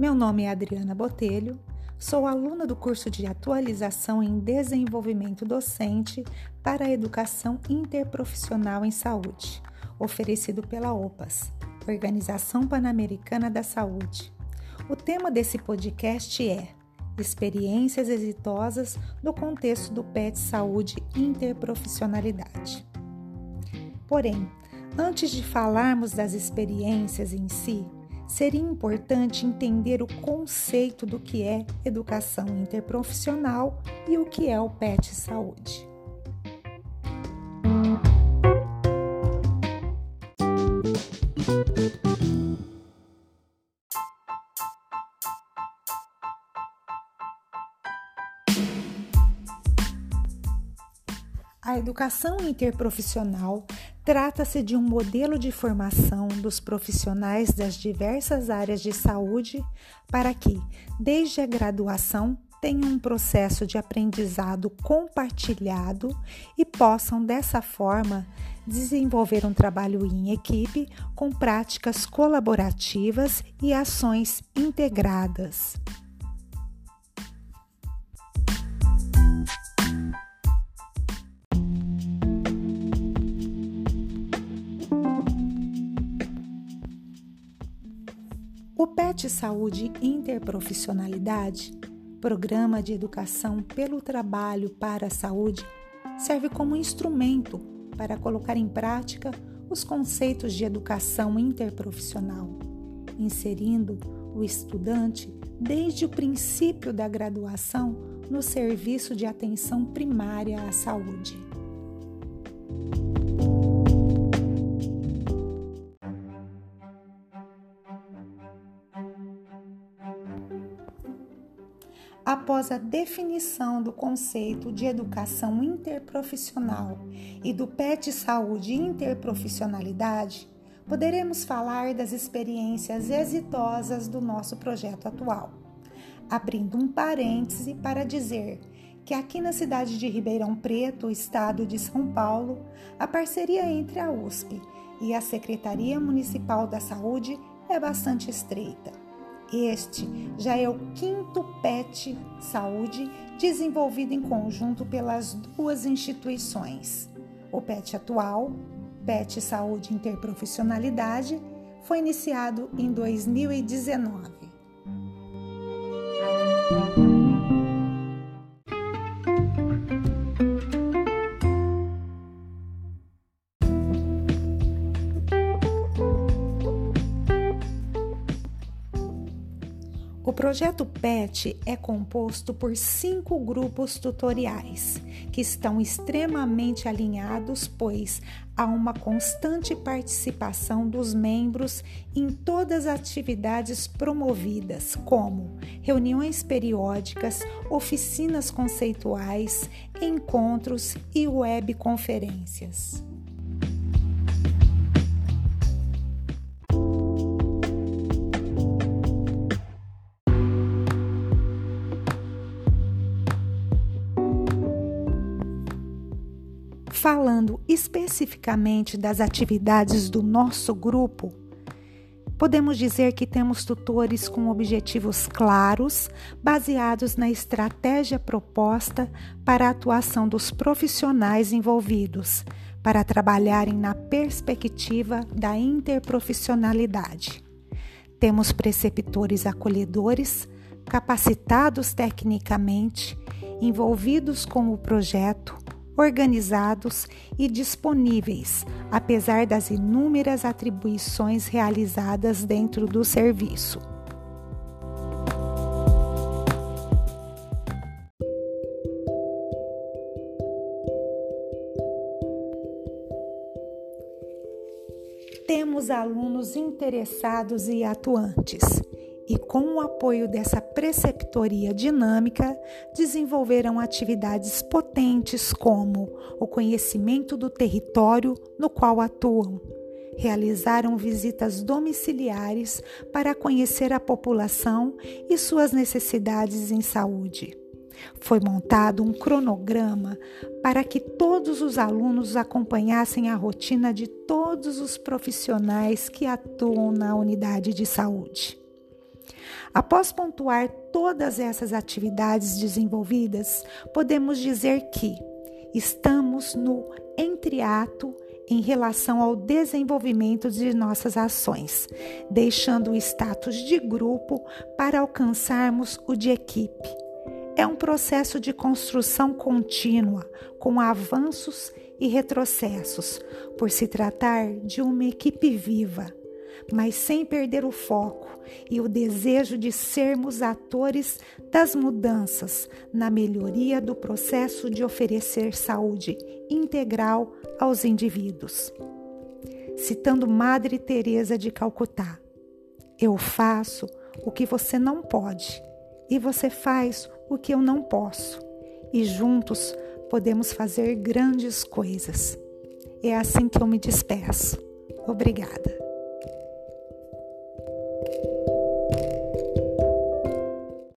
Meu nome é Adriana Botelho, sou aluna do curso de atualização em desenvolvimento docente para a educação interprofissional em saúde, oferecido pela OPAS, Organização Pan-Americana da Saúde. O tema desse podcast é Experiências exitosas no contexto do PET Saúde Interprofissionalidade. Porém, antes de falarmos das experiências em si, seria importante entender o conceito do que é educação interprofissional e o que é o PET Saúde. A educação interprofissional trata-se de um modelo de formação dos profissionais das diversas áreas de saúde para que, desde a graduação, tenham um processo de aprendizado compartilhado e possam, dessa forma, desenvolver um trabalho em equipe com práticas colaborativas e ações integradas. O PET Saúde Interprofissionalidade, Programa de Educação pelo Trabalho para a Saúde, serve como instrumento para colocar em prática os conceitos de educação interprofissional, inserindo o estudante desde o princípio da graduação no serviço de atenção primária à saúde. Após a definição do conceito de educação interprofissional e do PET Saúde Interprofissionalidade, poderemos falar das experiências exitosas do nosso projeto atual. Abrindo um parêntese para dizer que aqui na cidade de Ribeirão Preto, estado de São Paulo, a parceria entre a USP e a Secretaria Municipal da Saúde é bastante estreita. Este já é o quinto PET Saúde desenvolvido em conjunto pelas duas instituições. O PET atual, PET Saúde Interprofissionalidade, foi iniciado em 2019. O projeto PET é composto por cinco grupos tutoriais, que estão extremamente alinhados, pois há uma constante participação dos membros em todas as atividades promovidas, como reuniões periódicas, oficinas conceituais, encontros e webconferências. Falando especificamente das atividades do nosso grupo, podemos dizer que temos tutores com objetivos claros, baseados na estratégia proposta para a atuação dos profissionais envolvidos, para trabalharem na perspectiva da interprofissionalidade. Temos preceptores acolhedores, capacitados tecnicamente, envolvidos com o projeto, organizados e disponíveis, apesar das inúmeras atribuições realizadas dentro do serviço. Temos alunos interessados e atuantes e, com o apoio dessa preceptoria dinâmica, desenvolveram atividades potentes como o conhecimento do território no qual atuam. Realizaram visitas domiciliares para conhecer a população e suas necessidades em saúde. Foi montado um cronograma para que todos os alunos acompanhassem a rotina de todos os profissionais que atuam na unidade de saúde. Após pontuar todas essas atividades desenvolvidas, podemos dizer que estamos no entreato em relação ao desenvolvimento de nossas ações, deixando o status de grupo para alcançarmos o de equipe. É um processo de construção contínua, com avanços e retrocessos, por se tratar de uma equipe viva, mas sem perder o foco e o desejo de sermos atores das mudanças na melhoria do processo de oferecer saúde integral aos indivíduos. Citando Madre Teresa de Calcutá: Eu faço o que você não pode e você faz o que eu não posso, e juntos podemos fazer grandes coisas. É assim que eu me despeço. Obrigada.